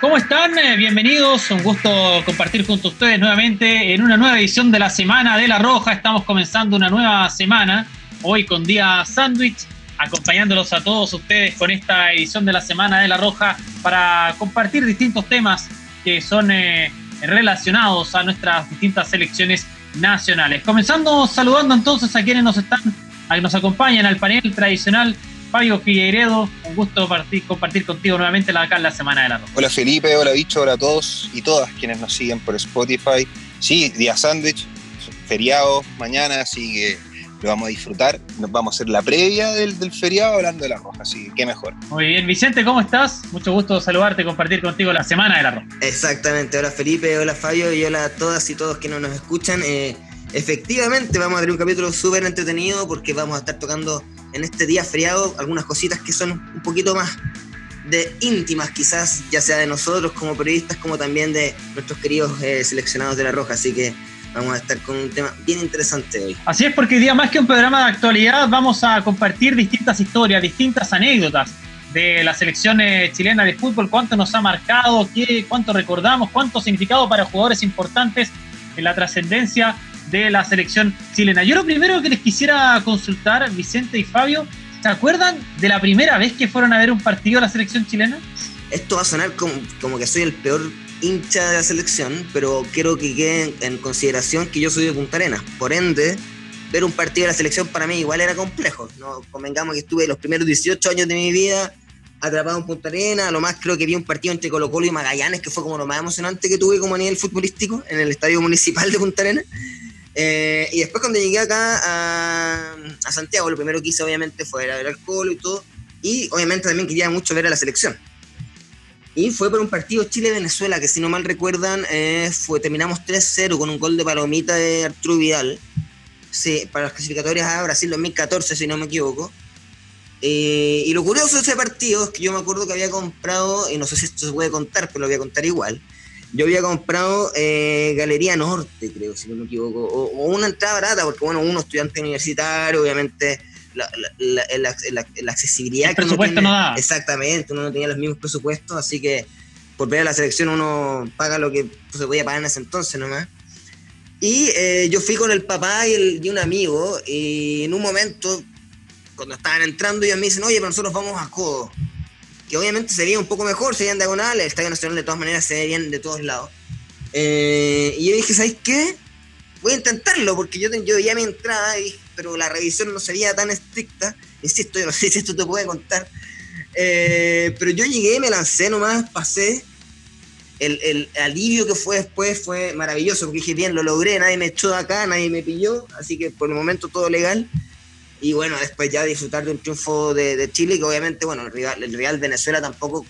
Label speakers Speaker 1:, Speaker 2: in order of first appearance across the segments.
Speaker 1: ¿Cómo están? Eh, bienvenidos, un gusto compartir junto a ustedes nuevamente en una nueva edición de la Semana de la Roja. Estamos comenzando una nueva semana, hoy con día sándwich, acompañándolos a todos ustedes con esta edición de la Semana de la Roja para compartir distintos temas que son eh, relacionados a nuestras distintas selecciones nacionales. Comenzando saludando entonces a quienes nos están, a que nos acompañan al panel tradicional Fabio Figueiredo, un gusto compartir contigo nuevamente acá en la Semana de la Roja.
Speaker 2: Hola Felipe, hola Bicho, hola a todos y todas quienes nos siguen por Spotify. Sí, día sándwich, feriado mañana, así que lo vamos a disfrutar. Nos vamos a hacer la previa del, feriado hablando de la Roja, así que qué mejor.
Speaker 1: Muy bien, Vicente, ¿cómo estás? Mucho gusto saludarte y compartir contigo la Semana de la Roja.
Speaker 3: Exactamente, hola Felipe, hola Fabio y hola a todas y todos que no nos escuchan. Eh, efectivamente, vamos a tener un capítulo súper entretenido porque vamos a estar tocando en este día feriado algunas cositas que son un poquito más de íntimas quizás, ya sea de nosotros como periodistas, como también de nuestros queridos eh, seleccionados de La Roja. Así que vamos a estar con un tema bien interesante hoy.
Speaker 1: Así es, porque hoy día más que un programa de actualidad vamos a compartir distintas historias, distintas anécdotas de la selección chilena de fútbol, cuánto nos ha marcado, qué, cuánto recordamos, cuánto significado para jugadores importantes en la trascendencia de la selección chilena. Yo lo primero que les quisiera consultar, Vicente y Fabio, ¿se acuerdan de la primera vez que fueron a ver un partido de la selección chilena?
Speaker 3: Esto va a sonar como, que soy el peor hincha de la selección, pero quiero que quede en, consideración que yo soy de Punta Arenas. Por ende, ver un partido de la selección para mí igual era complejo. No convengamos que estuve los primeros 18 años de mi vida atrapado en Punta Arenas. Lo más creo que vi un partido entre Colo Colo y Magallanes, que fue como lo más emocionante que tuve como a nivel futbolístico en el estadio municipal de Punta Arenas. Eh, y después cuando llegué acá a, Santiago, lo primero que hice obviamente fue ver al Colo y todo. Y obviamente también quería mucho ver a la selección. Y fue por un partido Chile-Venezuela, que si no mal recuerdan, eh, fue, terminamos 3-0 con un gol de palomita de Arturo Vidal. Sí, para las clasificatorias a Brasil 2014, si no me equivoco. Eh, y lo curioso de ese partido es que yo me acuerdo que había comprado, y no sé si esto se puede contar, pero lo voy a contar igual yo había comprado eh, Galería Norte, creo, si no me equivoco, o, una entrada barata, porque bueno, uno estudiante universitario, obviamente la, la, accesibilidad...
Speaker 1: El presupuesto no da.
Speaker 3: Exactamente, uno no tenía los mismos presupuestos, así que por ver a la selección uno paga lo que se podía pagar en ese entonces nomás. Y eh, yo fui con el papá y, el, y, un amigo, y en un momento, cuando estaban entrando, ellos me dicen, oye, pero nosotros vamos a Codo que obviamente se veía un poco mejor, se veía en diagonal, el Estadio Nacional de todas maneras se ve de todos lados. Eh, y yo dije, ¿sabes qué? Voy a intentarlo, porque yo, yo ya mi entrada, pero la revisión no sería tan estricta. Insisto, yo no sé si esto te puede contar. Eh, pero yo llegué, me lancé nomás, pasé. El, el, alivio que fue después fue maravilloso, porque dije, bien, lo logré, nadie me echó de acá, nadie me pilló, así que por el momento todo legal y bueno, después ya disfrutar de un triunfo de, Chile, que obviamente, bueno, el rival, el Real Venezuela tampoco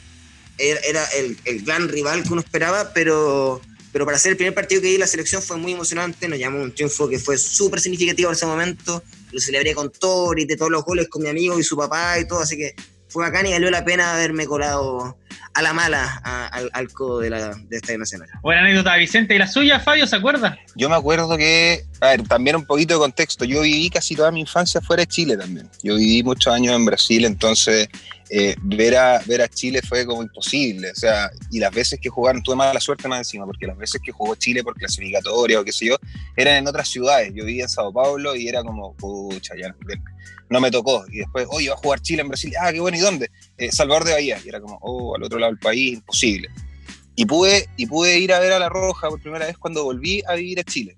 Speaker 3: era, el, el, gran rival que uno esperaba, pero, pero para ser el primer partido que di la selección fue muy emocionante, nos llamó un triunfo que fue súper significativo en ese momento, lo celebré con todo, de todos los goles con mi amigo y su papá y todo, así que fue bacán y valió la pena haberme colado a la mala al, codo de, la, de Estadio Nacional.
Speaker 1: Buena anécdota, Vicente. ¿Y la suya, Fabio, se acuerda?
Speaker 2: Yo me acuerdo que, a ver, también un poquito de contexto. Yo viví casi toda mi infancia fuera de Chile también. Yo viví muchos años en Brasil, entonces eh, ver, a, ver a Chile fue como imposible. O sea, y las veces que jugaron, tuve mala suerte más encima, porque las veces que jugó Chile por clasificatoria o qué sé yo, eran en otras ciudades. Yo vivía en Sao Paulo y era como, pucha, ya no me tocó. Y después, oye, va a jugar Chile en Brasil. Ah, qué bueno, ¿y dónde? Eh, Salvador de Bahía. Y era como, oh, al otro lado del país, imposible. Y pude, y pude ir a ver a La Roja por primera vez cuando volví a vivir a Chile.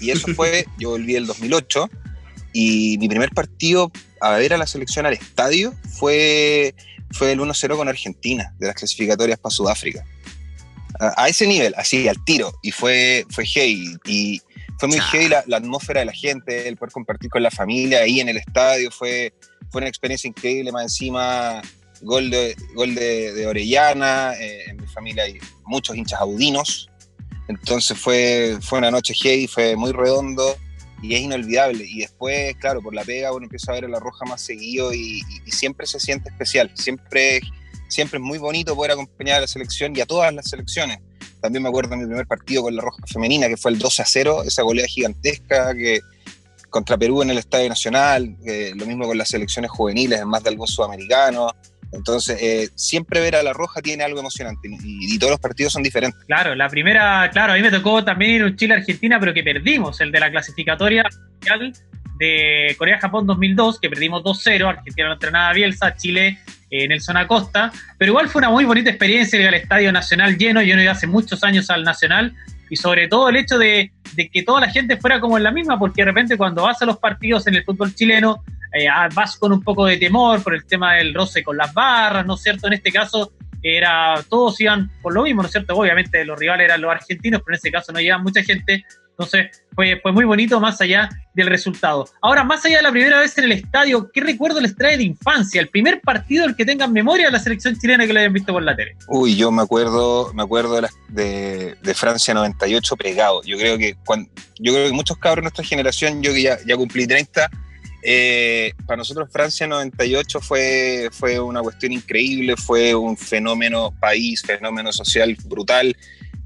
Speaker 2: Y eso fue, yo volví el 2008 y mi primer partido a ver a la selección al estadio fue, fue el 1-0 con Argentina, de las clasificatorias para Sudáfrica. A, ese nivel, así, al tiro. Y fue, fue hey. Y, fue muy heavy la, atmósfera de la gente, el poder compartir con la familia ahí en el estadio, fue, fue una experiencia increíble, más encima gol de, gol de, Orellana, eh, en mi familia hay muchos hinchas audinos, entonces fue, fue una noche heavy, fue muy redondo y es inolvidable. Y después, claro, por la pega uno empieza a ver a la roja más seguido y, siempre se siente especial, siempre, siempre es muy bonito poder acompañar a la selección y a todas las selecciones. También me acuerdo de mi primer partido con la Roja Femenina, que fue el 12 a 0, esa goleada gigantesca que contra Perú en el Estadio Nacional, lo mismo con las selecciones juveniles en más de algún sudamericano. Entonces, eh, siempre ver a la Roja tiene algo emocionante y, todos los partidos son diferentes.
Speaker 1: Claro, la primera, claro, a mí me tocó también un Chile-Argentina, pero que perdimos, el de la clasificatoria de Corea-Japón 2002, que perdimos 2-0, Argentina no entrenaba Bielsa, Chile en el zona costa, pero igual fue una muy bonita experiencia ir al Estadio Nacional lleno, yo no iba hace muchos años al Nacional, y sobre todo el hecho de, que toda la gente fuera como en la misma, porque de repente cuando vas a los partidos en el fútbol chileno, eh, ah, vas con un poco de temor por el tema del roce con las barras, ¿no es cierto? En este caso, era todos iban por lo mismo, ¿no es cierto? Obviamente los rivales eran los argentinos, pero en ese caso no llegaban mucha gente, entonces fue, muy bonito más allá del resultado. Ahora, más allá de la primera vez en el estadio, ¿qué recuerdo les trae de infancia? El primer partido el que tengan memoria de la selección chilena que lo hayan visto por la tele.
Speaker 2: Uy, yo me acuerdo, me acuerdo de, de, Francia 98 pegado. Yo creo que cuando, yo creo que muchos cabros de nuestra generación, yo que ya, ya cumplí 30, eh, para nosotros Francia 98 fue, fue una cuestión increíble, fue un fenómeno país, fenómeno social brutal.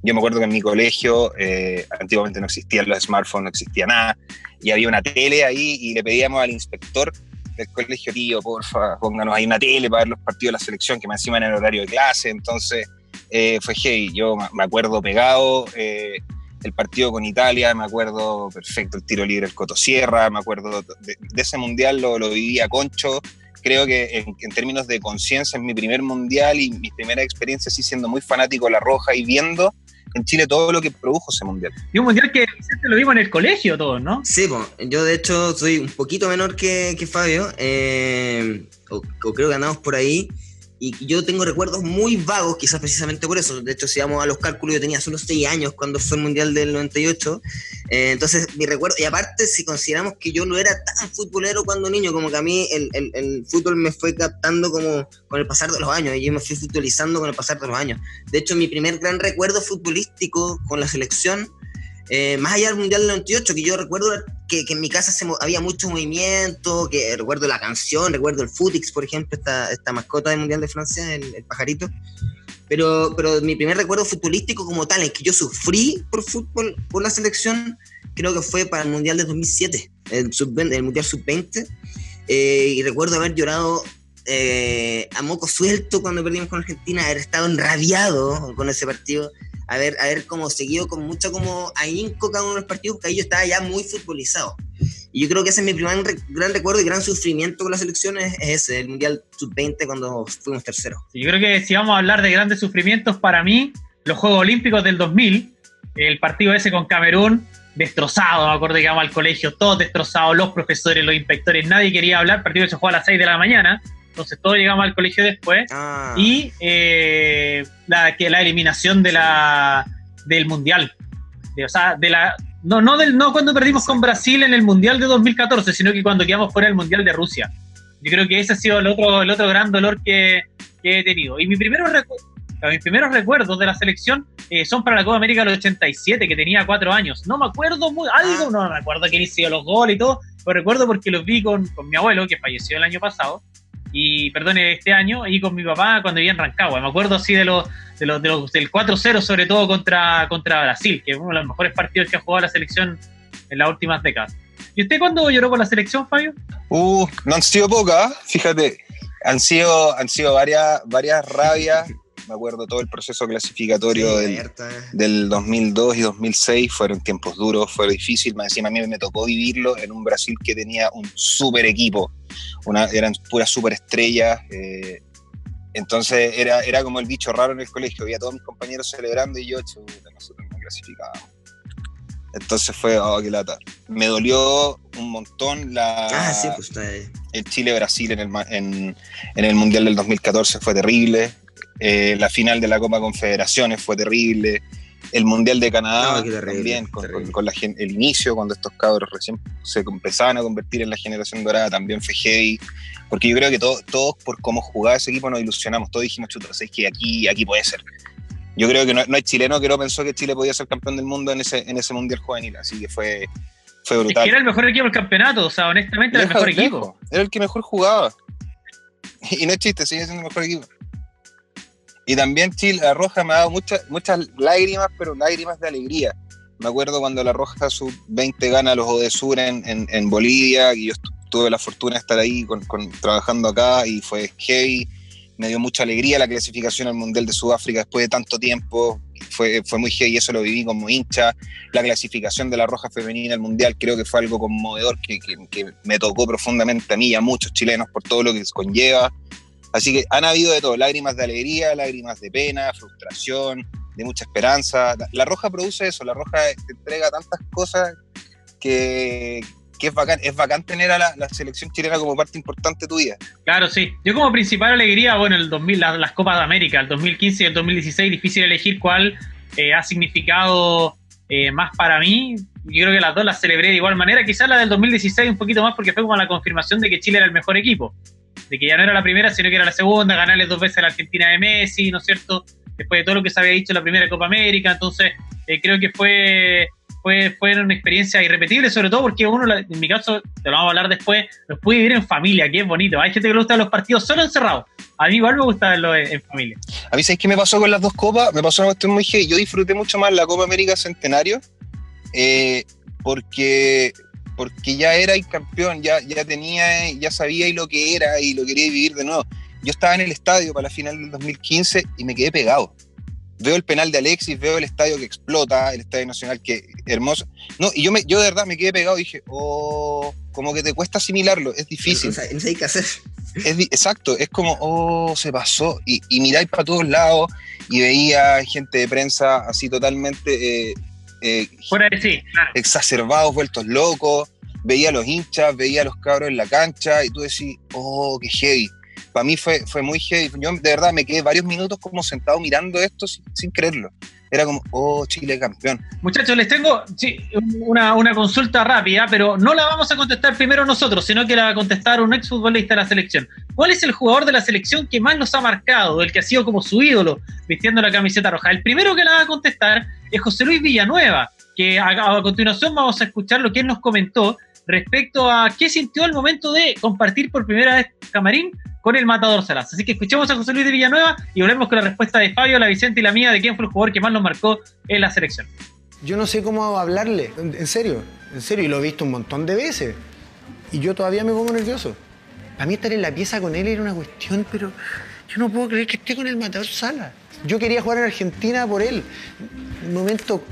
Speaker 2: Yo me acuerdo que en mi colegio eh, antiguamente no existían los smartphones, no existía nada, y había una tele ahí y le pedíamos al inspector del colegio, tío, porfa, pónganos ahí una tele para ver los partidos de la selección, que me encima en el horario de clase, entonces eh, fue hey, yo me acuerdo pegado, eh, el partido con Italia, me acuerdo perfecto el tiro libre, el Cotosierra, me acuerdo de, ese mundial lo, lo viví a Concho, creo que en, términos de conciencia es mi primer mundial y mi primera experiencia así siendo muy fanático de la roja y viendo en Chile todo lo que produjo ese mundial.
Speaker 1: Y un mundial que lo vimos en el colegio todos, ¿no?
Speaker 3: Sí, pues, yo de hecho soy un poquito menor que, que Fabio, eh, o, o, creo que andamos por ahí. Y yo tengo recuerdos muy vagos, quizás precisamente por eso. De hecho, si vamos a los cálculos, yo tenía solo 6 años cuando fue el Mundial del 98. Eh, entonces, mi recuerdo, y aparte, si consideramos que yo no era tan futbolero cuando niño, como que a mí el, el, el, fútbol me fue captando como con el pasar de los años, y yo me fui futbolizando con el pasar de los años. De hecho, mi primer gran recuerdo futbolístico con la selección eh, más allá del Mundial del 98, que yo recuerdo que, que en mi casa se, había mucho movimiento, que recuerdo la canción, recuerdo el Futix, por ejemplo, esta, esta mascota del Mundial de Francia, el, el, pajarito. Pero, pero mi primer recuerdo futbolístico como tal, en que yo sufrí por fútbol, por la selección, creo que fue para el Mundial de 2007, el, sub el Mundial Sub-20. Eh, y recuerdo haber llorado eh, a moco suelto cuando perdimos con Argentina, haber estado enrabiado con ese partido haber, haber como seguido con mucho como ahínco cada uno de los partidos, porque ahí yo estaba ya muy futbolizado. Y yo creo que ese es mi primer gran recuerdo y gran sufrimiento con la selección, es, ese, el Mundial Sub-20 cuando fuimos terceros.
Speaker 1: yo creo que si vamos a hablar de grandes sufrimientos, para mí, los Juegos Olímpicos del 2000, el partido ese con Camerún, destrozado, me acuerdo que íbamos al colegio, todos destrozados, los profesores, los inspectores, nadie quería hablar, partido se juega a las 6 de la mañana, entonces todos llegamos al colegio después. Ah. Y eh, la, que la eliminación de la, del Mundial. o sea, de la, no, no, del, no cuando perdimos con Brasil en el Mundial de 2014, sino que cuando quedamos fuera del Mundial de Rusia. Yo creo que ese ha sido el otro, el otro gran dolor que, que he tenido. Y mis primeros, mis primeros recuerdos de la selección eh, son para la Copa América del 87, que tenía cuatro años. No me acuerdo muy, algo, ah. no me acuerdo quién hizo los goles y todo, pero recuerdo porque los vi con, con mi abuelo, que falleció el año pasado y perdone este año, y con mi papá cuando vivía en Rancagua. Me acuerdo así de los, de los, de los del 4-0, sobre todo contra, contra Brasil, que es uno de los mejores partidos que ha jugado la selección en las últimas décadas. ¿Y usted cuándo lloró con la selección, Fabio?
Speaker 2: Uh, no han sido pocas, fíjate. Han sido, han sido varias, varias rabias. Me acuerdo todo el proceso clasificatorio sí, del, del, 2002 y 2006. Fueron tiempos duros, fue difícil. Más encima a mí me tocó vivirlo en un Brasil que tenía un súper equipo una, eran puras superestrellas. Eh, entonces era, era como el bicho raro en el colegio, había todos mis compañeros celebrando y yo, chuta, nosotros no clasificábamos. Entonces fue, oh, qué lata. Me dolió un montón la,
Speaker 3: ah, sí, pues,
Speaker 2: el Chile-Brasil en el, en, en el Mundial del 2014 fue terrible. Eh, la final de la Copa Confederaciones fue terrible el Mundial de Canadá también, con, la, el inicio, cuando estos cabros recién se empezaban a convertir en la generación dorada, también fue heavy, porque yo creo que todos, todos por cómo jugaba ese equipo nos ilusionamos, todos dijimos, chuta, es que aquí, aquí puede ser. Yo creo que no, hay chileno que no pensó que Chile podía ser campeón del mundo en ese, en ese Mundial juvenil, así que fue, fue brutal. Es que
Speaker 1: era el mejor equipo del campeonato, o sea, honestamente era el mejor equipo.
Speaker 2: Era el que mejor jugaba. Y no es chiste, sigue siendo el mejor equipo. Y también Chile, la Roja me ha dado muchas, muchas lágrimas, pero lágrimas de alegría. Me acuerdo cuando la Roja sub-20 gana los Odesur en, en, en, Bolivia, y yo tuve la fortuna de estar ahí con, con, trabajando acá y fue heavy. me dio mucha alegría la clasificación al Mundial de Sudáfrica después de tanto tiempo. Fue, fue muy y eso lo viví como hincha. La clasificación de la Roja Femenina al Mundial creo que fue algo conmovedor que, que, me tocó profundamente a mí y a muchos chilenos por todo lo que conlleva. Así que han habido de todo, lágrimas de alegría, lágrimas de pena, frustración, de mucha esperanza. La, Roja produce eso, la Roja te entrega tantas cosas que, es bacán, es bacán tener a la, selección chilena como parte importante de tu vida.
Speaker 1: Claro, sí. Yo como principal alegría, bueno, el 2000, las Copas de América, el 2015 y el 2016, difícil elegir cuál eh, ha significado eh, más para mí. Yo creo que las dos las celebré de igual manera. Quizás la del 2016 un poquito más porque fue como la confirmación de que Chile era el mejor equipo. De que ya no era la primera, sino que era la segunda, ganarle dos veces a la Argentina de Messi, ¿no es cierto? Después de todo lo que se había dicho en la primera Copa América. Entonces, eh, creo que fue fue, fue una experiencia irrepetible, sobre todo porque uno, en mi caso, te lo vamos a hablar después, los puede vivir en familia, que es bonito. Hay gente que le gusta los partidos solo encerrados. A mí igual me gusta verlo en, familia.
Speaker 2: A mí, ¿sabes qué me pasó con las dos copas? Me pasó una cuestión muy. Yo disfruté mucho más la Copa América Centenario eh, porque porque ya era el campeón, ya, ya tenía, ya sabía y lo que era y lo quería vivir de nuevo. Yo estaba en el estadio para la final del 2015 y me quedé pegado veo el penal de Alexis, veo el estadio que explota, el estadio nacional que hermoso. No, y yo, me, yo de verdad me quedé pegado y dije, oh, como que te cuesta asimilarlo, es difícil.
Speaker 3: No, sé qué hacer.
Speaker 2: Es, exacto, es como, oh, se pasó. Y, y miráis para todos lados y veía gente de prensa así totalmente. Eh,
Speaker 1: eh, Fuera de sí,
Speaker 2: Exacerbados, vueltos locos. Veía a los hinchas, veía a los cabros en la cancha y tú decís, oh, qué heavy para mí fue, fue muy heavy. Yo de verdad me quedé varios minutos como sentado mirando esto sin, creerlo. Era como, oh, Chile campeón.
Speaker 1: Muchachos, les tengo una, una, consulta rápida, pero no la vamos a contestar primero nosotros, sino que la va a contestar un exfutbolista de la selección. ¿Cuál es el jugador de la selección que más nos ha marcado, el que ha sido como su ídolo, vistiendo la camiseta roja? El primero que la va a contestar es José Luis Villanueva, que a, a continuación vamos a escuchar lo que él nos comentó respecto a qué sintió al momento de compartir por primera vez camarín con el matador Salas. Así que escuchemos a José Luis de Villanueva y volvemos con la respuesta de Fabio, la Vicente y la mía de quién fue el jugador que más nos marcó en la selección.
Speaker 4: Yo no sé cómo hablarle, en serio, en serio, y lo he visto un montón de veces. Y yo todavía me pongo nervioso. Para mí estar en la pieza con él era una cuestión, pero yo no puedo creer que esté con el matador Salas. Yo quería jugar en Argentina por él. Un momento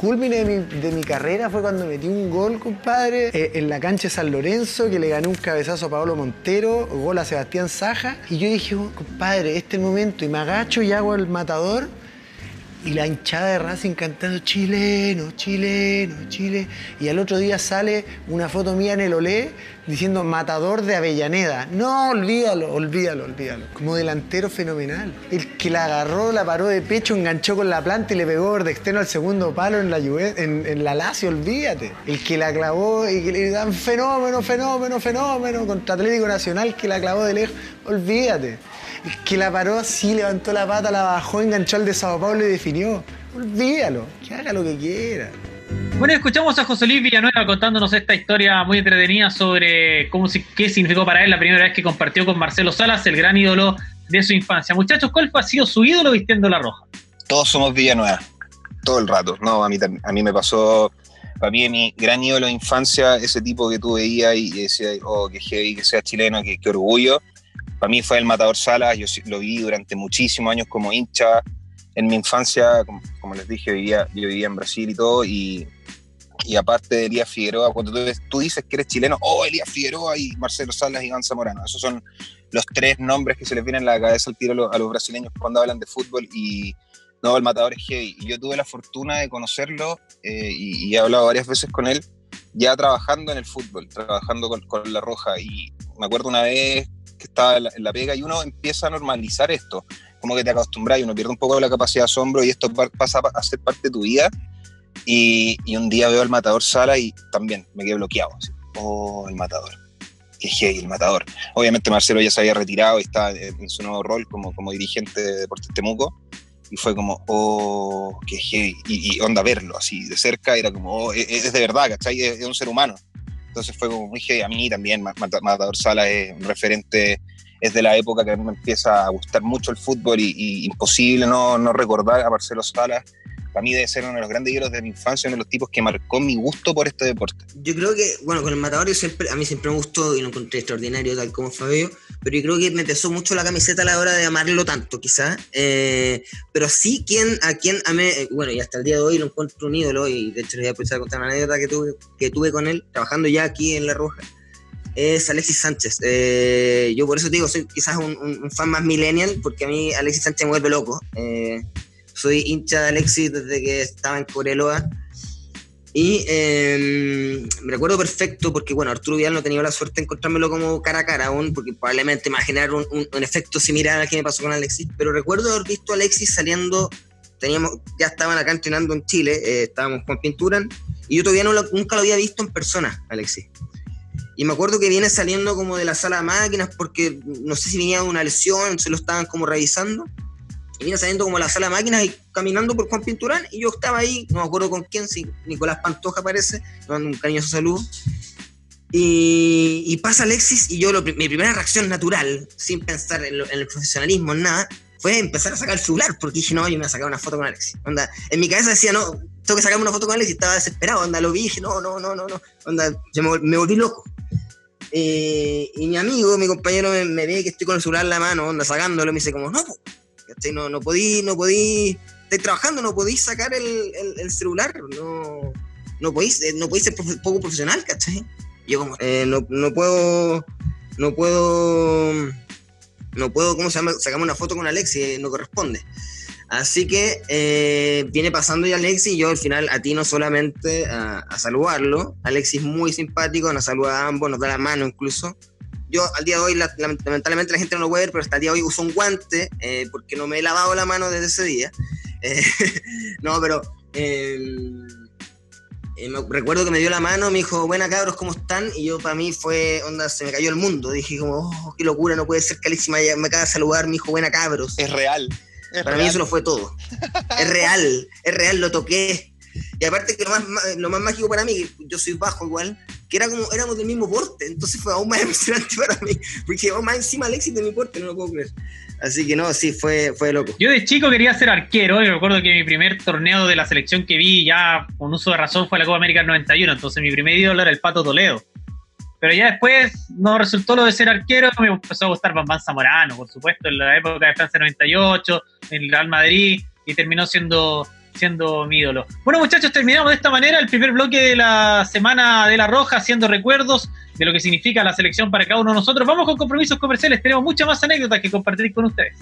Speaker 4: culmine de mi, carrera fue cuando metí un gol, compadre, eh, en la cancha de San Lorenzo, que le gané un cabezazo a Pablo Montero, gol a Sebastián Saja. Y yo dije, oh, compadre, este es el momento. Y me agacho y hago el matador y la hinchada de Racing cantando chileno, chileno, chile. Y al otro día sale una foto mía en el Olé diciendo matador de Avellaneda. No, olvídalo, olvídalo, olvídalo. Como delantero fenomenal. El que la agarró, la paró de pecho, enganchó con la planta y le pegó de externo al segundo palo en la, en, en olvídate. El que la clavó y que le dan fenómeno, fenómeno, fenómeno contra Atlético Nacional que la clavó de lejos, olvídate que la paró así, levantó la pata, la bajó, enganchó al de Sao Paulo y definió. Olvídalo, que haga lo que quiera.
Speaker 1: Bueno, escuchamos a José Luis Villanueva contándonos esta historia muy entretenida sobre cómo, qué significó para él la primera vez que compartió con Marcelo Salas, el gran ídolo de su infancia. Muchachos, ¿cuál ha sido su ídolo vistiendo la roja?
Speaker 2: Todos somos Villanueva, todo el rato. No, a mí, a mí me pasó, para mí mi gran ídolo de infancia, ese tipo que tú veías y decías, oh, qué heavy, que sea chileno, qué, qué orgullo para mí fue el Matador Salas, yo lo vi durante muchísimos años como hincha. En mi infancia, como, les dije, vivía, yo vivía en Brasil y todo, y, y aparte de Elías Figueroa, cuando tú, dices que eres chileno, oh, Elías Figueroa y Marcelo Salas y Iván Zamorano, esos son los tres nombres que se les vienen a la cabeza al tiro a los, brasileños cuando hablan de fútbol y no, el matador es heavy. Y yo tuve la fortuna de conocerlo eh, y, he hablado varias veces con él, ya trabajando en el fútbol, trabajando con La Roja. Y me acuerdo una vez que estaba en la, pega y uno empieza a normalizar esto, como que te acostumbras y uno pierde un poco la capacidad de asombro y esto pasa a ser parte de tu vida. Y, un día veo al matador Sala y también me quedé bloqueado. oh, el matador. Qué hey, el matador. Obviamente Marcelo ya se había retirado y está en, su nuevo rol como, como dirigente de Deportes Temuco. Y fue como, oh, qué heavy. Y, onda verlo así de cerca, era como, oh, es, es, de verdad, ¿cachai? Es, es un ser humano. Entonces fue como muy. A mí también, Matador Sala es un referente, es de la época que a mí me empieza a gustar mucho el fútbol y, imposible no, no, recordar a Marcelo Sala para mí debe ser uno de los grandes ídolos de mi infancia, uno de los tipos que marcó mi gusto por este deporte.
Speaker 3: Yo creo que, bueno, con el Matador siempre, a mí siempre me gustó y lo encontré extraordinario, tal como Fabio, pero yo creo que me pesó mucho la camiseta a la hora de amarlo tanto, quizás. Eh, pero sí, quien, a quien amé, eh, bueno, y hasta el día de hoy lo encuentro un ídolo, y de hecho les voy a empezar a contar una anécdota que tuve, que tuve con él, trabajando ya aquí en La Roja, es Alexis Sánchez. Eh, yo por eso te digo, soy quizás un, fan más millennial, porque a mí Alexis Sánchez me vuelve loco. Soy hincha de Alexis desde que estaba en Coreloa y em, me recuerdo perfecto porque, bueno, Arturo Vidal no tenía la suerte de encontrármelo como cara a cara aún, porque probablemente imaginar un, un, efecto similar al que me pasó con Alexis. Pero recuerdo haber visto a Alexis saliendo, teníamos, ya estaban acá entrenando en Chile, eh, estábamos con Pintura, y yo todavía no nunca lo había visto en persona, Alexis. Y me acuerdo que viene saliendo como de la sala de máquinas porque no sé si venía de una lesión, se lo estaban como revisando y vine saliendo como la sala de máquinas y caminando por Juan Pinturán y yo estaba ahí, no me acuerdo con quién, si Nicolás Pantoja parece, dando un cariñoso saludo. Y, y, pasa Alexis y yo, mi primera reacción natural, sin pensar en, el profesionalismo, en nada, fue empezar a sacar el celular, porque dije, no, yo me voy a sacar una foto con Alexis. Onda, en mi cabeza decía, no, tengo que sacarme una foto con Alexis, estaba desesperado, onda, lo vi dije, no, no, no, no, no, onda, me, me volví loco. Eh, y mi amigo, mi compañero, me, me, ve que estoy con el celular en la mano, onda, sacándolo, me dice como, no, no, no podí, no podí, estáis trabajando, no podéis sacar el, el, celular, no, no podéis, eh, no podéis ser poco profesional, ¿cachai? Yo como, eh, no, no puedo, no puedo, no puedo, ¿cómo se llama? Sacarme una foto con Alexi, eh, no corresponde. Así que viene pasando ya Alexi y yo al final atino solamente a, a saludarlo. Alexis muy simpático, nos saluda a ambos, nos da la mano incluso yo al día de hoy, lamentablemente la gente no lo puede ver, pero hasta el día de hoy uso un guante eh, porque no me he lavado la mano desde ese día. Eh, no, pero em, eh, me recuerdo que me dio la mano, me dijo, buena cabros, ¿cómo están? Y yo para mí fue, onda, se me cayó el mundo. Dije como, oh, qué locura, no puede ser que me acaba de saludar, me dijo, buena cabros.
Speaker 2: Es real.
Speaker 3: para mí eso lo fue todo. es real, es real, lo toqué. Y aparte que lo más, lo más mágico para mí, yo soy bajo igual, que era como, éramos del mismo porte, entonces fue aún más emocionante para mí, porque llegó más encima Alexis de mi porte, no lo puedo creer. Así que no, sí, fue, fue loco.
Speaker 1: Yo de chico quería ser arquero, y me acuerdo que mi primer torneo de la selección que vi ya con uso de razón fue la Copa América 91, entonces mi primer ídolo era el Pato Toledo. Pero ya después no resultó lo de ser arquero, me empezó a gustar Bambán Zamorano, por supuesto, en la época de Francia 98, en el Real Madrid, y terminó siendo siendo mi ídolo. Bueno, muchachos, terminamos de esta manera el primer bloque de la Semana de la Roja, haciendo recuerdos de lo que significa la selección para cada uno de nosotros. Vamos con compromisos comerciales, tenemos muchas más anécdotas que compartir con ustedes.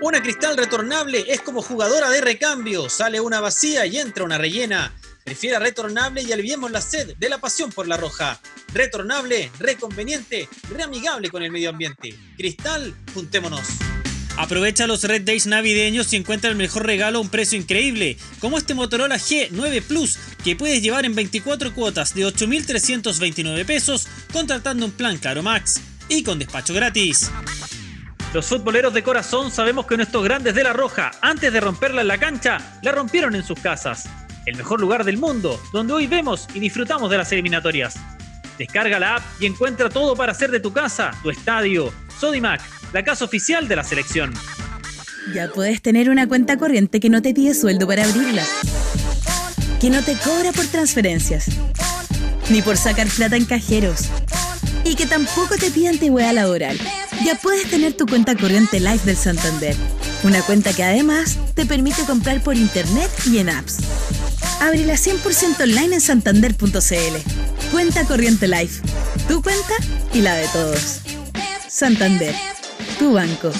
Speaker 5: Una cristal retornable es como jugadora de recambio, sale una vacía y entra una rellena. Prefiera retornable y aliviemos la sed de la pasión por la roja. Retornable, reconveniente, reamigable con el medio ambiente. Cristal, juntémonos. Aprovecha los Red Days navideños y encuentra el mejor regalo a un precio increíble, como este Motorola G9 Plus, que puedes llevar en 24 cuotas de 8.329 pesos contratando un plan Caro Max y con despacho gratis. Los futboleros de corazón sabemos que nuestros grandes de la Roja, antes de romperla en la cancha, la rompieron en sus casas. El mejor lugar del mundo, donde hoy vemos y disfrutamos de las eliminatorias. Descarga la app y encuentra todo para hacer de tu casa, tu estadio. Sodimac, la casa oficial de la selección.
Speaker 6: Ya puedes tener una cuenta corriente que no te pide sueldo para abrirla, que no te cobra por transferencias, ni por sacar plata en cajeros, y que tampoco te pide antigüedad laboral. Ya puedes tener tu cuenta corriente Live del Santander, una cuenta que además te permite comprar por internet y en apps. Ábrela 100% online en santander.cl. Cuenta corriente Life. Tu cuenta y la de todos. Santander tu banco.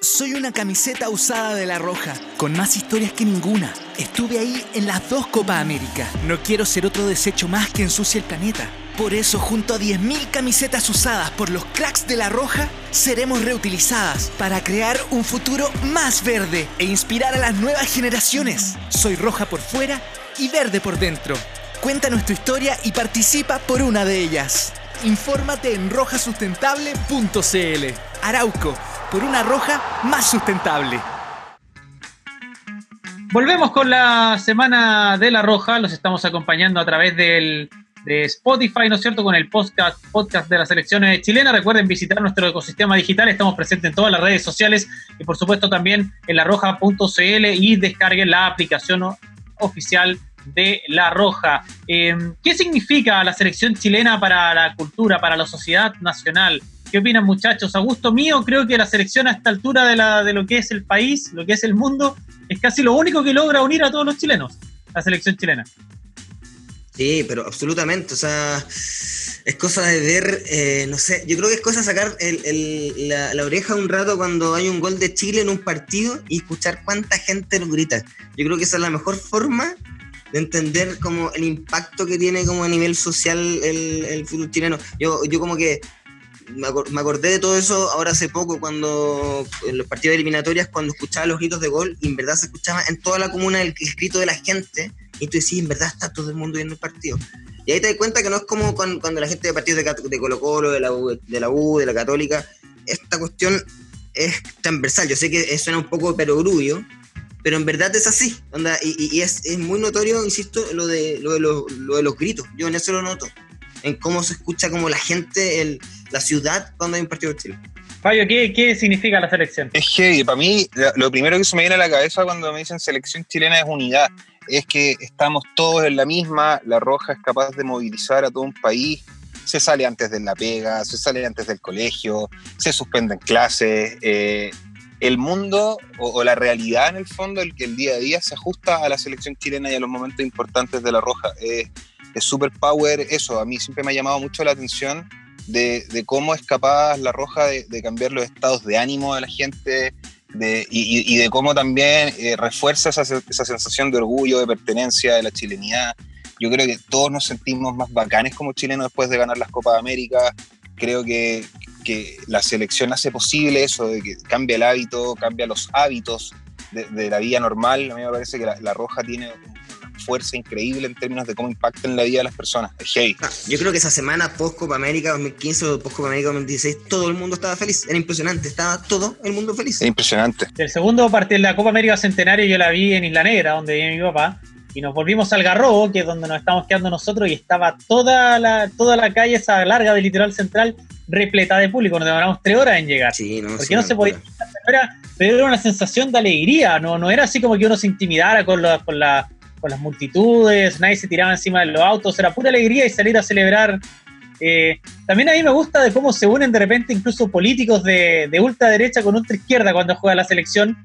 Speaker 7: Soy una camiseta usada de La Roja, con más historias que ninguna. Estuve ahí en las dos Copa América. No quiero ser otro desecho más que ensucie el planeta. Por eso, junto a 10.000 camisetas usadas por los cracks de La Roja, seremos reutilizadas para crear un futuro más verde e inspirar a las nuevas generaciones. Soy roja por fuera y verde por dentro. Cuéntanos tu historia y participa por una de ellas. Infórmate en rojasustentable.cl. Arauco, por una roja más sustentable.
Speaker 1: Volvemos con la Semana de la Roja, los estamos acompañando a través del, de Spotify, ¿no es cierto?, con el podcast, podcast de las selecciones chilenas. Recuerden visitar nuestro ecosistema digital, estamos presentes en todas las redes sociales y por supuesto también en la roja.cl y descarguen la aplicación oficial de La Roja. Eh, ¿Qué significa la selección chilena para la cultura, para la sociedad nacional? ¿Qué opinan muchachos? A gusto mío, creo que la selección a esta altura de, la, de lo que es el país, lo que es el mundo, es casi lo único que logra unir a todos los chilenos, la selección chilena.
Speaker 3: Sí, pero absolutamente, o sea, es cosa de ver, eh, no sé, yo creo que es cosa de sacar el, la, la, oreja un rato cuando hay un gol de Chile en un partido y escuchar cuánta gente lo grita. Yo creo que esa es la mejor forma de entender como el impacto que tiene como a nivel social el, el fútbol chileno. Yo, yo como que me acordé de todo eso ahora hace poco, cuando en los partidos eliminatorias, cuando escuchaba los gritos de gol, y en verdad se escuchaba en toda la comuna el, el grito de la gente, y tú decís, en verdad está todo el mundo viendo el partido. Y ahí te das cuenta que no es como cuando, cuando la gente de partidos de, de Colo Colo, de la, U, de la U, de la Católica, esta cuestión es transversal. Yo sé que suena un poco perogrullo, pero en verdad es así. Onda, y, y es, es, muy notorio, insisto, lo de, lo de, lo, lo de los gritos. Yo en eso lo noto en cómo se escucha como la gente, el, la ciudad cuando hay un partido de Chile.
Speaker 1: Fabio, ¿qué, ¿qué, significa la selección?
Speaker 2: Es que para mí lo primero que se me viene a la cabeza cuando me dicen selección chilena es unidad. Es que estamos todos en la misma, la Roja es capaz de movilizar a todo un país, se sale antes de la pega, se sale antes del colegio, se suspenden clases. Eh, el mundo o, la realidad en el fondo, el que el día a día se ajusta a la selección chilena y a los momentos importantes de la Roja. Es super power eso, a mí siempre me ha llamado mucho la atención de, cómo es capaz la Roja de, cambiar los estados de ánimo de la gente de, y, y, de cómo también eh, refuerza esa, esa, sensación de orgullo, de pertenencia, de la chilenidad. Yo creo que todos nos sentimos más bacanes como chilenos después de ganar las Copas de América. Creo que, que la selección hace posible eso, de que cambia el hábito, cambia los hábitos de, de la vida normal. A mí me parece que la, la Roja tiene fuerza increíble en términos de cómo impacta en la vida de las personas. Es hey.
Speaker 3: ah, yo creo que esa semana post Copa América 2015 o post Copa América 2016, todo el mundo estaba feliz. Era impresionante, estaba todo el mundo feliz.
Speaker 2: Era impresionante.
Speaker 1: El segundo partido de la Copa América Centenario yo la vi en Isla Negra, donde vive mi papá. Y nos volvimos al Garrobo, que es donde nos estamos quedando nosotros, y estaba toda la, toda la calle, esa larga del litoral central, repleta de público. Nos demoramos tres horas en llegar.
Speaker 3: Sí, no,
Speaker 1: porque no se podía. Era, pero era una sensación de alegría, no, no era así como que uno se intimidara con la, con la con las multitudes, nadie se tiraba encima de los autos, era pura alegría y salir a celebrar. Eh, también a mí me gusta de cómo se unen de repente incluso políticos de, de ultraderecha con ultraizquierda cuando juega la selección.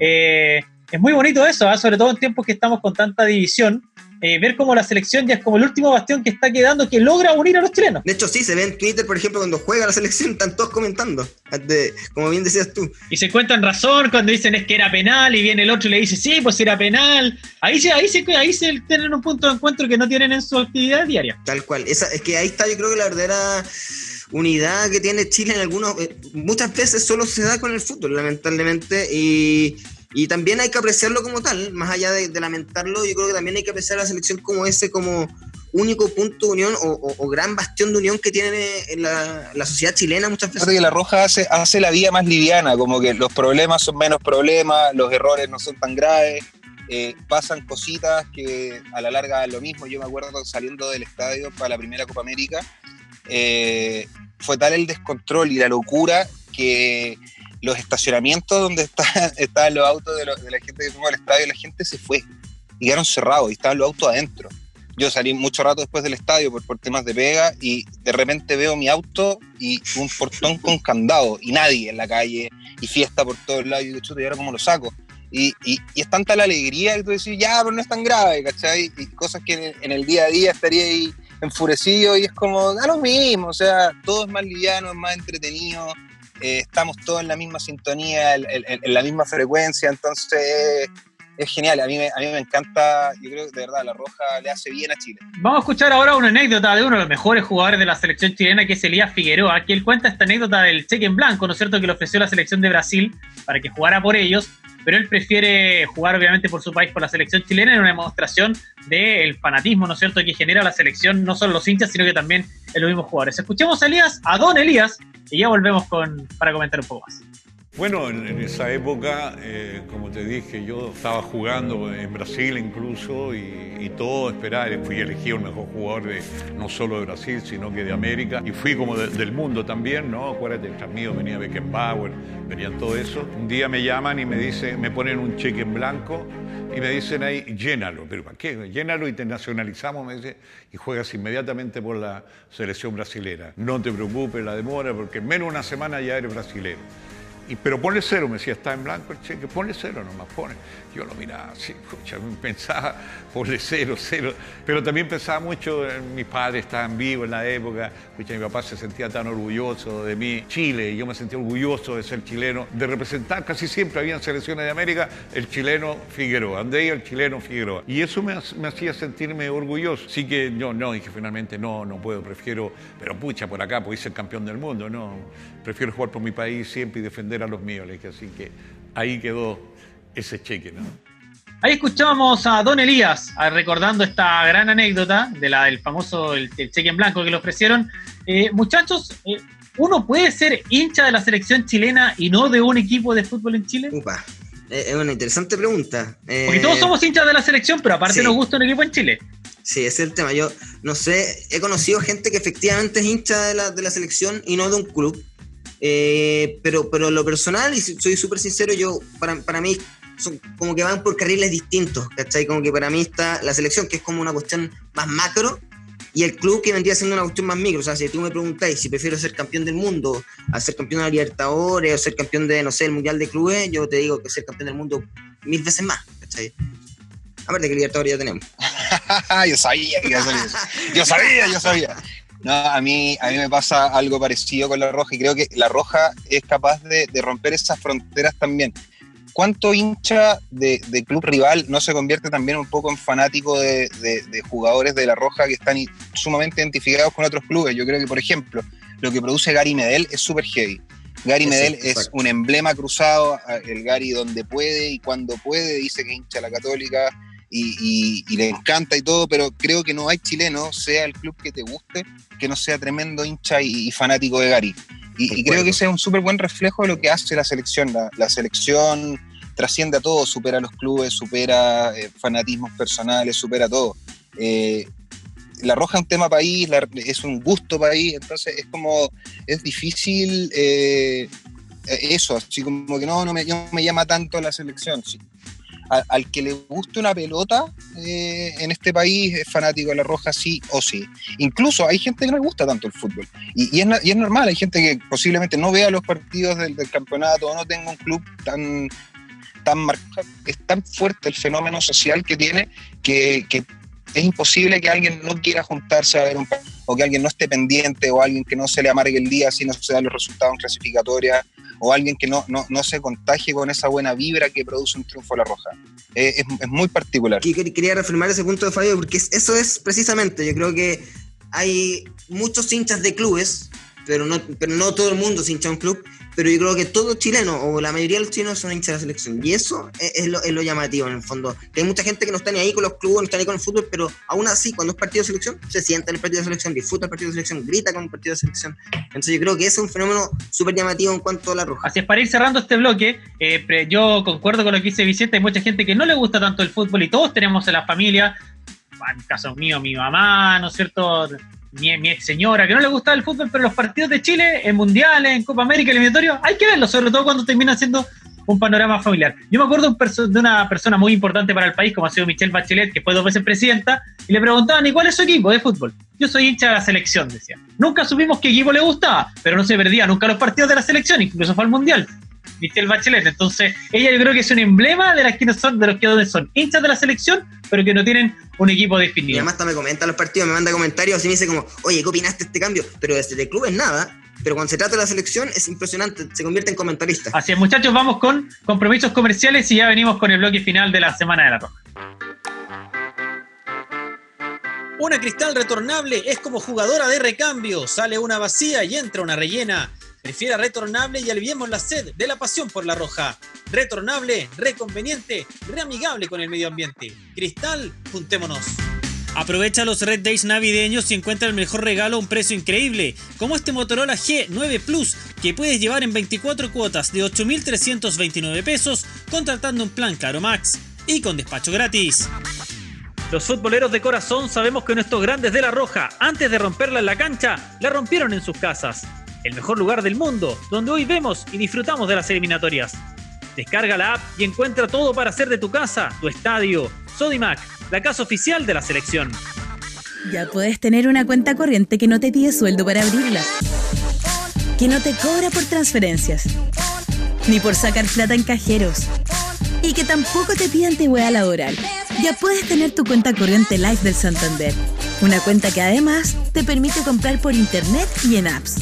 Speaker 1: Eh, es muy bonito eso, ¿eh? sobre todo en tiempos que estamos con tanta división. Eh, ver cómo la selección ya es como el último bastión que está quedando que logra unir a los chilenos.
Speaker 3: De hecho, sí, se ve en Twitter, por ejemplo, cuando juega la selección, están todos comentando, de, como bien decías tú.
Speaker 1: Y se encuentran razón cuando dicen es que era penal y viene el otro y le dice, sí, pues era penal. Ahí se, ahí se, ahí se tienen un punto de encuentro que no tienen en su actividad diaria.
Speaker 3: Tal cual. Esa, es que ahí está, yo creo que la verdadera unidad que tiene Chile en algunos, eh, muchas veces solo se da con el fútbol, lamentablemente, y y también hay que apreciarlo como tal, más allá de, lamentarlo, yo creo que también hay que apreciar a la selección como ese, como único punto de unión o, gran bastión de unión que tiene en la, sociedad chilena muchas veces.
Speaker 2: Que la Roja hace, hace la vida más liviana, como que los problemas son menos problemas, los errores no son tan graves, eh, pasan cositas que a la larga lo mismo. Yo me acuerdo saliendo del estadio para la primera Copa América, eh, fue tal el descontrol y la locura que los estacionamientos donde está, estaban los autos de, la gente que fuimos al estadio, la gente se fue y quedaron cerrados y estaban los autos adentro. Yo salí mucho rato después del estadio por, por, temas de pega y de repente veo mi auto y un portón con candado y nadie en la calle y fiesta por todos lados y digo, chuta, ¿y ahora cómo lo saco? Y, y, y, es tanta la alegría que tú decís, ya, pero no es tan grave, ¿cachai? Y cosas que en el, en el día a día estaría ahí enfurecido y es como, da lo mismo, o sea, todo es más liviano, es más entretenido, eh, estamos todos en la misma sintonía, en, en, la misma frecuencia, entonces es genial, a mí, me, encanta, yo creo que de verdad la Roja le hace bien a Chile.
Speaker 1: Vamos a escuchar ahora una anécdota de uno de los mejores jugadores de la selección chilena, que es Elías Figueroa, que él cuenta esta anécdota del cheque en blanco, ¿no es cierto?, que le ofreció la selección de Brasil para que jugara por ellos, pero él prefiere jugar obviamente por su país, por la selección chilena, en una demostración del fanatismo, ¿no es cierto?, que genera la selección, no solo los hinchas, sino que también los mismos jugadores. Escuchemos a Elías, a Don Elías, y ya volvemos para comentar un poco más.
Speaker 8: Bueno, en, esa época, eh, como te dije, yo estaba jugando en Brasil incluso y, todo esperaba, fui elegido el mejor jugador de, no solo de Brasil, sino que de América. Y fui como del mundo también, ¿no? Acuérdate, tras mío venía Beckenbauer, venían todo eso. Un día me llaman y me dicen, me ponen un cheque en blanco y me dicen ahí, llénalo. ¿Pero para qué? Llénalo y te nacionalizamos, me dice, y juegas inmediatamente por la selección brasilera. No te preocupes la demora, porque en menos de una semana ya eres brasilero pero ponle cero, me decía, está en blanco el cheque, ponle cero nomás, pone. Yo lo miraba así, escucha, pensaba, ponle cero. Pero también pensaba mucho, mis padres estaban vivos en la época, escucha, mi papá se sentía tan orgulloso de mí. Chile, yo me sentía orgulloso de ser chileno, de representar, casi siempre había selecciones de América, el chileno Figueroa, donde el chileno Figueroa. Y eso me, me hacía sentirme orgulloso. Así que no, no, dije finalmente, no, no puedo, prefiero, pero pucha, por acá, puedo ser campeón del mundo, no. Prefiero jugar por mi país siempre y defender a los míos. así que ahí quedó ese cheque, ¿no?
Speaker 1: Ahí escuchábamos a Don Elías recordando esta gran anécdota de la del famoso el, cheque en blanco que le ofrecieron. Eh, muchachos, eh, ¿uno puede ser hincha de la selección chilena y no de un equipo de fútbol en Chile?
Speaker 3: Upa, es una interesante pregunta.
Speaker 1: Porque todos eh, somos hinchas de la selección, pero aparte nos gusta un equipo en Chile.
Speaker 3: Sí, ese es el tema. Yo no sé, he conocido gente que efectivamente es hincha de la, de la selección y no de un club. Eh, pero, pero lo personal, y soy súper sincero, yo, para, para mí, son como que van por carriles distintos, ¿cachai? Como que para mí está la selección, que es como una cuestión más macro, y el club que vendría siendo una cuestión más micro. O sea, si tú me preguntáis si prefiero ser campeón del mundo a ser campeón de la Libertadores o ser campeón de, no sé, el Mundial de Clubes, yo te digo que ser campeón del mundo mil veces más, ¿cachai? Aparte que Libertadores ya tenemos.
Speaker 2: yo sabía que Yo sabía, yo sabía. No, a mí, a mí me pasa algo parecido con la Roja y creo que la Roja es capaz de, romper esas fronteras también. ¿Cuánto hincha de, club rival no se convierte también un poco en fanático de, jugadores de la Roja que están sumamente identificados con otros clubes? Yo creo que, por ejemplo, lo que produce Gary Medel es súper heavy. Gary Medel es un emblema cruzado, el Gary donde puede y cuando puede dice que hincha la católica, y, le encanta y todo, pero creo que no hay chileno, sea el club que te guste, que no sea tremendo hincha y, fanático de Gary. Y, creo que ese es un súper buen reflejo de lo que hace la selección. La, selección trasciende a todo, supera a los clubes, supera eh, fanatismos personales, supera todo. Eh, la Roja es un tema país, es un gusto país, entonces es como, es difícil eh, eso, así como que no, no me, no me llama tanto la selección. Sí al que le guste una pelota eh, en este país es fanático de la roja sí o sí. Incluso hay gente que no le gusta tanto el fútbol. Y, es, normal, hay gente que posiblemente no vea los partidos del, campeonato o no tenga un club tan, tan marcado. Es tan fuerte el fenómeno social que tiene que, es imposible que alguien no quiera juntarse a ver un o que alguien no esté pendiente o alguien que no se le amargue el día si no se dan los resultados en clasificatoria o alguien que no, no, no, se contagie con esa buena vibra que produce un triunfo a la roja. Eh, es, es, muy particular.
Speaker 3: Quería reafirmar ese punto de Fabio porque eso es precisamente, yo creo que hay muchos hinchas de clubes, pero no, pero no todo el mundo se hincha un club, pero yo creo que todo chileno, o la mayoría de los chilenos, son hinchas de la selección. Y eso es, lo, es, lo, llamativo en el fondo. hay mucha gente que no está ni ahí con los clubes, no está ni con el fútbol, pero aún así, cuando es partido de selección, se sienta en el partido de selección, disfruta el partido de selección, grita con el partido de selección. Entonces yo creo que ese es un fenómeno súper llamativo en cuanto a la roja.
Speaker 1: Así es, para ir cerrando este bloque, eh, yo concuerdo con lo que dice Vicente, hay mucha gente que no le gusta tanto el fútbol y todos tenemos en la familia, en caso mío, mi mamá, ¿no es cierto? Mi, ex señora, que no le gustaba el fútbol, pero los partidos de Chile en mundiales, en Copa América, eliminatorio, hay que verlos, sobre todo cuando termina siendo un panorama familiar. Yo me acuerdo de una persona muy importante para el país, como ha sido Michelle Bachelet, que fue dos veces presidenta, y le preguntaban, ¿y cuál es su equipo de fútbol? Yo soy hincha de la selección, decía. Nunca supimos qué equipo le gustaba, pero no se perdía nunca los partidos de la selección, incluso fue al mundial. Michelle Bachelet. Entonces, ella yo creo que es un emblema de las que son, de los que son hinchas de la selección, pero que no tienen un equipo definido.
Speaker 3: Y además me comenta los partidos, me manda comentarios y me dice como, oye, ¿qué opinaste de este cambio? Pero desde el club es nada. Pero cuando se trata de la selección es impresionante, se convierte en comentarista.
Speaker 1: Así es, muchachos, vamos con compromisos comerciales y ya venimos con el bloque final de la Semana de la Roja.
Speaker 5: Una cristal retornable es como jugadora de recambio. Sale una vacía y entra una rellena. Prefiera retornable y aliviemos la sed de la pasión por la roja. Retornable, reconveniente, reamigable con el medio ambiente. Cristal, juntémonos. Aprovecha los Red Days navideños y encuentra el mejor regalo a un precio increíble, como este Motorola G9 Plus, que puedes llevar en 24 cuotas de 8.329 pesos contratando un plan Claro Max y con despacho gratis. Los futboleros de corazón sabemos que nuestros grandes de la Roja, antes de romperla en la cancha, la rompieron en sus casas. El mejor lugar del mundo, donde hoy vemos y disfrutamos de las eliminatorias. Descarga la app y encuentra todo para hacer de tu casa, tu estadio. Sodimac, la casa oficial de la selección.
Speaker 6: Ya puedes tener una cuenta corriente que no te pide sueldo para abrirla. Que no te cobra por transferencias. Ni por sacar plata en cajeros. Y que tampoco te pide antigüedad laboral. Ya puedes tener tu cuenta corriente live del Santander. Una cuenta que además te permite comprar por internet y en apps.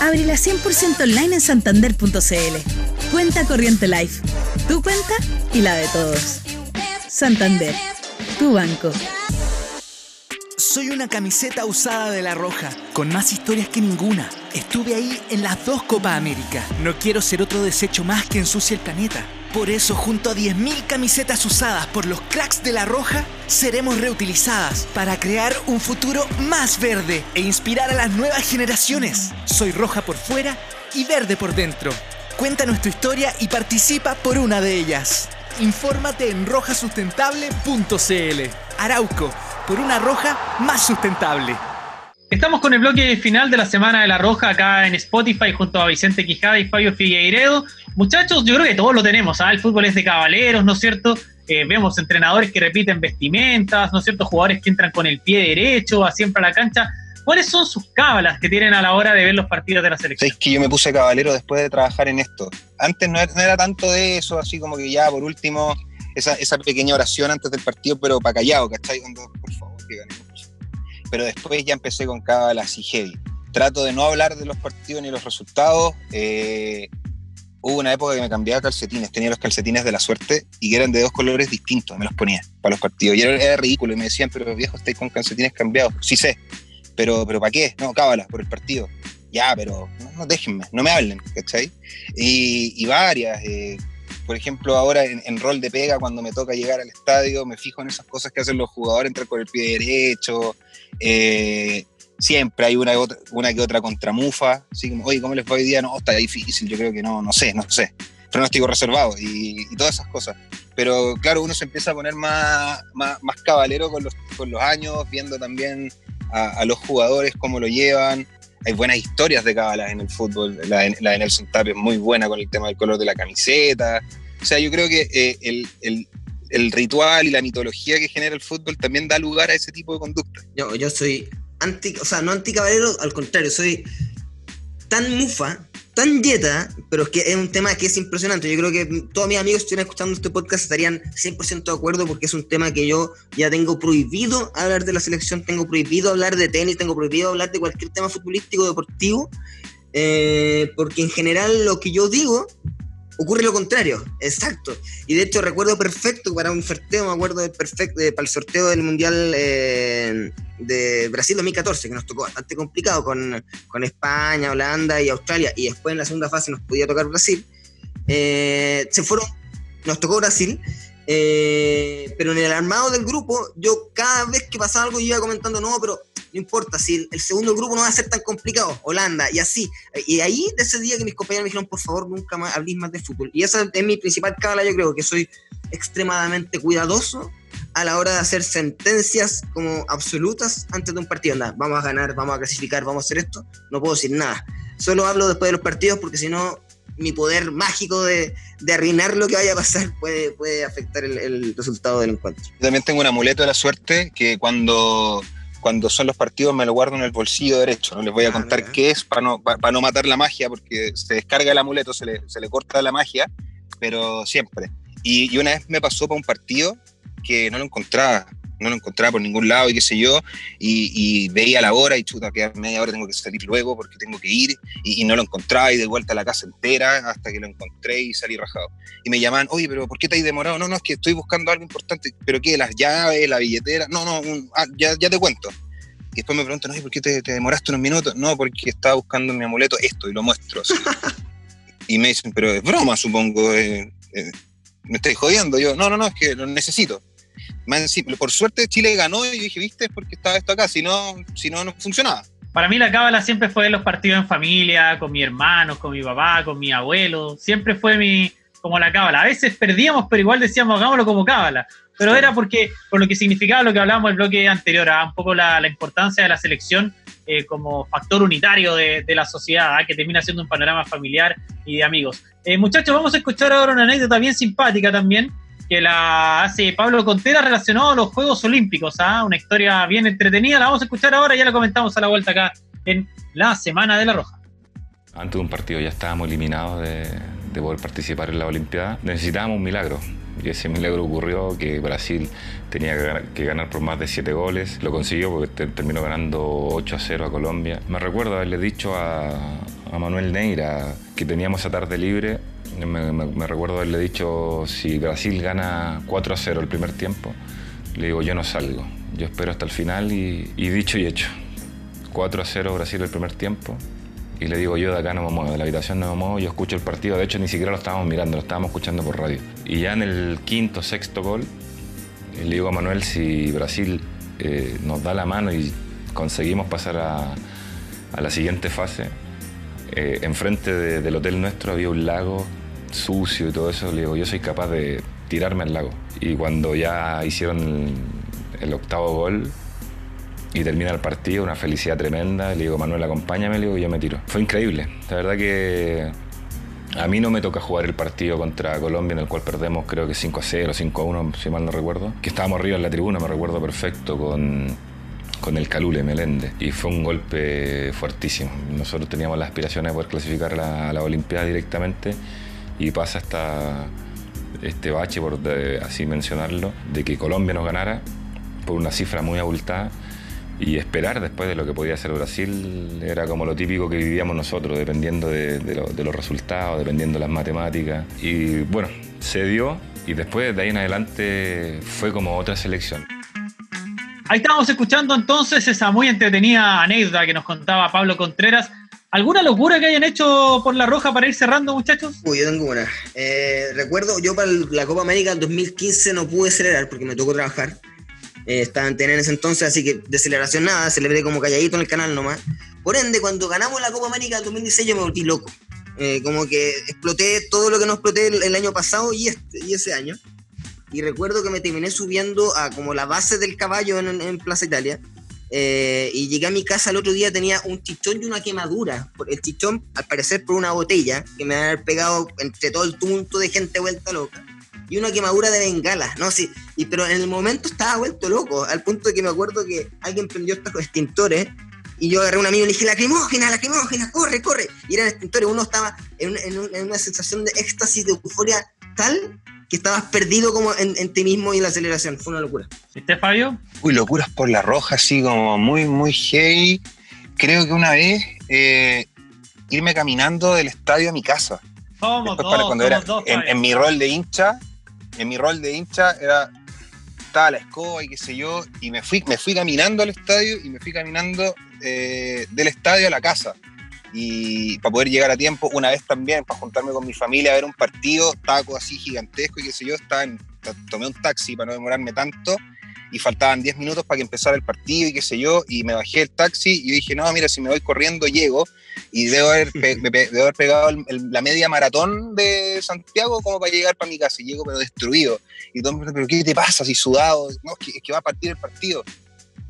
Speaker 6: Ábrela 100% online en santander.cl. Cuenta corriente live. Tu cuenta y la de todos. Santander. Tu banco.
Speaker 7: Soy una camiseta usada de La Roja, con más historias que ninguna. Estuve ahí en las dos Copa América. No quiero ser otro desecho más que ensucie el planeta. Por eso, junto a 10.000 camisetas usadas por los cracks de La Roja, seremos reutilizadas para crear un futuro más verde e inspirar a las nuevas generaciones. Soy roja por fuera y verde por dentro. Cuéntanos tu historia y participa por una de ellas. Infórmate en rojasustentable.cl. Arauco, por una roja más sustentable.
Speaker 1: Estamos con el bloque final de la Semana de la Roja acá en Spotify junto a Vicente Quijada y Fabio Figueiredo. Muchachos, yo creo que todos lo tenemos, ¿ah? el fútbol es de caballeros, ¿no es cierto? Eh, vemos entrenadores que repiten vestimentas, ¿no es cierto? Jugadores que entran con el pie derecho, a siempre a la cancha. ¿Cuáles son sus cábalas que tienen a la hora de ver los partidos de la selección?
Speaker 2: Es que yo me puse cabalero después de trabajar en esto. Antes no era, tanto de eso, así como que ya por último, esa, esa pequeña oración antes del partido, pero para callado, ¿cachai? Por favor, que. Pero después ya empecé con cábalas y heavy. Trato de no hablar de los partidos ni los resultados. Eh, hubo una época que me cambiaba calcetines, tenía los calcetines de la suerte y que eran de dos colores distintos, me los ponía para los partidos. Y era, era ridículo y me decían, pero viejo, estáis con calcetines cambiados. Sí sé, pero, pero ¿para qué? No, cábalas, por el partido. Ya, pero no, déjenme, no me hablen, ¿cachai? Y, y varias, eh, por ejemplo, ahora en, rol de pega, cuando me toca llegar al estadio, me fijo en esas cosas que hacen los jugadores, entrar con el pie derecho, eh, siempre hay una, una que otra contramufa, así como, oye, ¿cómo les va hoy día? No, está difícil, yo creo que no, no sé, no sé. Pronóstico reservado y, y todas esas cosas. Pero claro, uno se empieza a poner más, más, más cabalero con los, con los años, viendo también a, los jugadores cómo lo llevan. Hay buenas historias de cábalas en el fútbol. La, de Nelson Tapia es muy buena con el tema del color de la camiseta. O sea, yo creo que eh, el, el, ritual y la mitología que genera el fútbol también da lugar a ese tipo de conducta.
Speaker 3: Yo, yo soy anti, o sea, no anti caballero, al contrario, soy tan mufa, tan dieta, pero es que es un tema que es impresionante. Yo creo que todos mis amigos que estuvieran escuchando este podcast estarían 100% de acuerdo porque es un tema que yo ya tengo prohibido hablar de la selección, tengo prohibido hablar de tenis, tengo prohibido hablar de cualquier tema futbolístico, deportivo, eh, porque en general lo que yo digo ocurre lo contrario, exacto. Y de hecho recuerdo perfecto para un sorteo, me acuerdo perfecto, para el sorteo del Mundial eh, de Brasil 2014, que nos tocó bastante complicado con, con, España, Holanda y Australia, y después en la segunda fase nos podía tocar Brasil. Eh, se fueron, nos tocó Brasil, eh, pero en el armado del grupo, yo cada vez que pasaba algo iba comentando, no, pero no importa, si el, segundo grupo no va a ser tan complicado, Holanda, y así. Y ahí, de ese día que mis compañeros me dijeron, por favor, nunca más hablís más de fútbol. Y esa es mi principal cábala, yo creo, que soy extremadamente cuidadoso a la hora de hacer sentencias como absolutas antes de un partido. Nada, vamos a ganar, vamos a clasificar, vamos a hacer esto. No puedo decir nada. Solo hablo después de los partidos porque si no, mi poder mágico de, de, arruinar lo que vaya a pasar puede, puede afectar el, el resultado del encuentro.
Speaker 2: También tengo un amuleto de la suerte que cuando cuando son los partidos me lo guardo en el bolsillo derecho. No les voy a contar ah, qué es para no, para no matar la magia, porque se descarga el amuleto, se le, se le corta la magia, pero siempre. Y, y, una vez me pasó para un partido que no lo encontraba, no lo encontraba por ningún lado y qué sé yo, y, y veía la hora y chuta, que a media hora tengo que salir luego porque tengo que ir, y, y, no lo encontraba y de vuelta a la casa entera hasta que lo encontré y salí rajado. Y me llaman, oye, pero ¿por qué te has demorado? No, no, es que estoy buscando algo importante, pero ¿qué? ¿Las llaves, la billetera? No, no, un, ah, ya, ya te cuento. Y después me preguntan, oye, ¿por qué te, te, demoraste unos minutos? No, porque estaba buscando en mi amuleto esto y lo muestro. Así. y me dicen, pero es broma, supongo. Eh, eh, me estáis jodiendo. Yo, no, no, no, es que lo necesito. Por suerte Chile ganó y dije, viste, es porque estaba esto acá, si no, si no, no funcionaba.
Speaker 1: Para mí la cábala siempre fue los partidos en familia, con mi hermano, con mi papá, con mi abuelo. Siempre fue mi como la cábala. A veces perdíamos, pero igual decíamos, hagámoslo como cábala. Pero era porque, por lo que significaba lo que hablábamos el bloque anterior, ¿ah? un poco la, importancia de la selección eh, como factor unitario de, la sociedad, ¿ah? que termina siendo un panorama familiar y de amigos. Eh, muchachos, vamos a escuchar ahora una anécdota bien simpática también, que la hace Pablo Contreras relacionado a los Juegos Olímpicos, ¿ah? una historia bien entretenida, la vamos a escuchar ahora, ya la comentamos a la vuelta acá en la Semana de la Roja.
Speaker 9: Antes de un partido ya estábamos eliminados de, de poder participar en la Olimpiada. Necesitábamos un milagro, y ese milagro ocurrió que Brasil tenía que ganar, por más de 7 goles. Lo consiguió porque terminó ganando 8 a 0 a Colombia. Me recuerdo haberle dicho a, a Manuel Neira que teníamos esa tarde libre me, recuerdo haberle dicho, si Brasil gana 4 a 0 el primer tiempo, le digo, yo no salgo, yo espero hasta el final y, dicho y hecho. 4 a 0 Brasil el primer tiempo. Y le digo, yo de acá no me muevo, de la habitación no me muevo, yo escucho el partido, de hecho ni siquiera lo estábamos mirando, lo estábamos escuchando por radio. Y ya en el quinto, sexto gol, le digo a Manuel si Brasil eh, nos da la mano y conseguimos pasar a, la siguiente fase, eh, enfrente del hotel nuestro había un lago sucio y todo eso, le digo, yo soy capaz de tirarme al lago. Y cuando ya hicieron el, octavo gol y termina el partido, una felicidad tremenda, le digo, Manuel, acompáñame, le digo, yo me tiro. Fue increíble. La verdad que a mí no me toca jugar el partido contra Colombia, en el cual perdemos creo que 5 a 0, 5 a 1, si mal no recuerdo. Que estábamos arriba en la tribuna, me recuerdo perfecto, con, con el Calule Melende. Y fue un golpe fuertísimo. Nosotros teníamos la aspiración de poder clasificar a la Olimpiada directamente y pasa hasta este bache, por así mencionarlo, de que Colombia nos ganara por una cifra muy abultada y esperar después de lo que podía hacer Brasil era como lo típico que vivíamos nosotros, dependiendo de, los resultados, dependiendo de las matemáticas. Y bueno, se dio y después de ahí en adelante fue como otra selección.
Speaker 1: Ahí estábamos escuchando entonces esa muy entretenida anécdota que nos contaba Pablo Contreras ¿Alguna locura que hayan hecho por la roja para ir cerrando, muchachos?
Speaker 3: Uy, yo tengo una. Eh, recuerdo, yo para la Copa América 2015 no pude celebrar porque me tocó trabajar. Eh, estaba en tener ese entonces, así que de celebración nada, celebré como calladito en el canal nomás. Por ende, cuando ganamos la Copa América 2016 yo me volví loco. Eh, como que exploté todo lo que no exploté el, año pasado y, este, y ese año. Y recuerdo que me terminé subiendo a como la base del caballo en, en Plaza Italia eh, y llegué a mi casa el otro día, tenía un chichón y una quemadura. El chichón, al parecer, por una botella que me había pegado entre todo el tumulto de gente vuelta loca. Y una quemadura de bengala, ¿no? Sí, y, pero en el momento estaba vuelto loco, al punto de que me acuerdo que alguien prendió estos extintores y yo agarré a un amigo y le dije, lacrimógena, lacrimógena, corre, corre. Y eran extintores, uno estaba en, en una sensación de éxtasis, de euforia tal que estabas perdido como en, ti mismo y en la aceleración. Fue una locura.
Speaker 1: ¿Viste, Fabio?
Speaker 2: Uy, locuras por la roja, así como muy, muy heavy. Creo que una vez eh, irme caminando del estadio a mi casa.
Speaker 1: Somos dos, cuando era,
Speaker 2: en, mi rol de hincha, en mi rol de hincha era estaba la escoba y qué sé yo, y me fui, me fui caminando al estadio y me fui caminando eh, del estadio a la casa y para poder llegar a tiempo, una vez también, para juntarme con mi familia a ver un partido, taco así gigantesco y qué sé yo, estaba en, tomé un taxi para no demorarme tanto y faltaban 10 minutos para que empezara el partido y qué sé yo, y me bajé el taxi y yo dije, no, mira, si me voy corriendo llego y debo haber, haber pegado la media maratón de Santiago como para llegar para mi casa y llego pero destruido. Y todo me pero ¿qué te pasa? Si sudado, no, es que va a partir el partido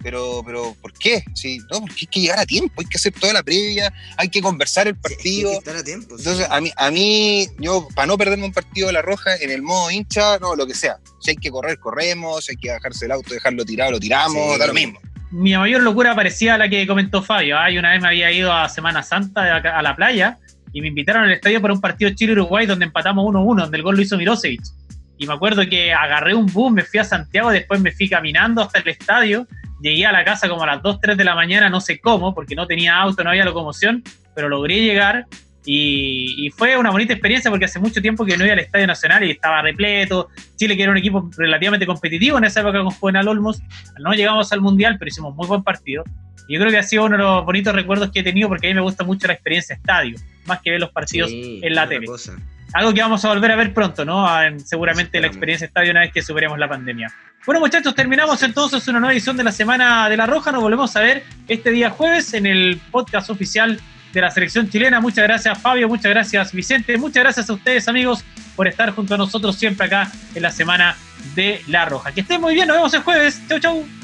Speaker 2: pero, pero ¿por qué? Sí, no, porque hay que llegar a tiempo, hay que hacer toda la previa, hay que conversar el partido. hay que estar a tiempo. Entonces, a mí, a mí, yo, para no perderme un partido de la roja, en el modo hincha, no, lo que sea. Si hay que correr, corremos, si hay que bajarse el auto, dejarlo tirado, lo tiramos, da lo mismo.
Speaker 1: Mi mayor locura parecía a la que comentó Fabio. ¿ah? una vez me había ido a Semana Santa a la playa y me invitaron al estadio para un partido Chile-Uruguay donde empatamos 1-1, donde el gol lo hizo Mirosevic. Y me acuerdo que agarré un bus, me fui a Santiago, después me fui caminando hasta el estadio Llegué a la casa como a las 2, 3 de la mañana, no sé cómo, porque no tenía auto, no había locomoción, pero logré llegar y, fue una bonita experiencia porque hace mucho tiempo que no iba al Estadio Nacional y estaba repleto. Chile, que era un equipo relativamente competitivo en esa época con Juvenal Olmos, no llegamos al Mundial, pero hicimos muy buen partido. Y yo creo que ha sido uno de los bonitos recuerdos que he tenido porque a mí me gusta mucho la experiencia estadio, más que ver los partidos en la tele. Algo que vamos a volver a ver pronto, ¿no? seguramente la experiencia estadio una vez que superemos la pandemia. Bueno, muchachos, terminamos entonces una nueva edición de la Semana de la Roja. Nos volvemos a ver este día jueves en el podcast oficial de la selección chilena. Muchas gracias, Fabio. Muchas gracias, Vicente. Muchas gracias a ustedes, amigos, por estar junto a nosotros siempre acá en la Semana de la Roja. Que estén muy bien. Nos vemos el jueves. Chau, chau.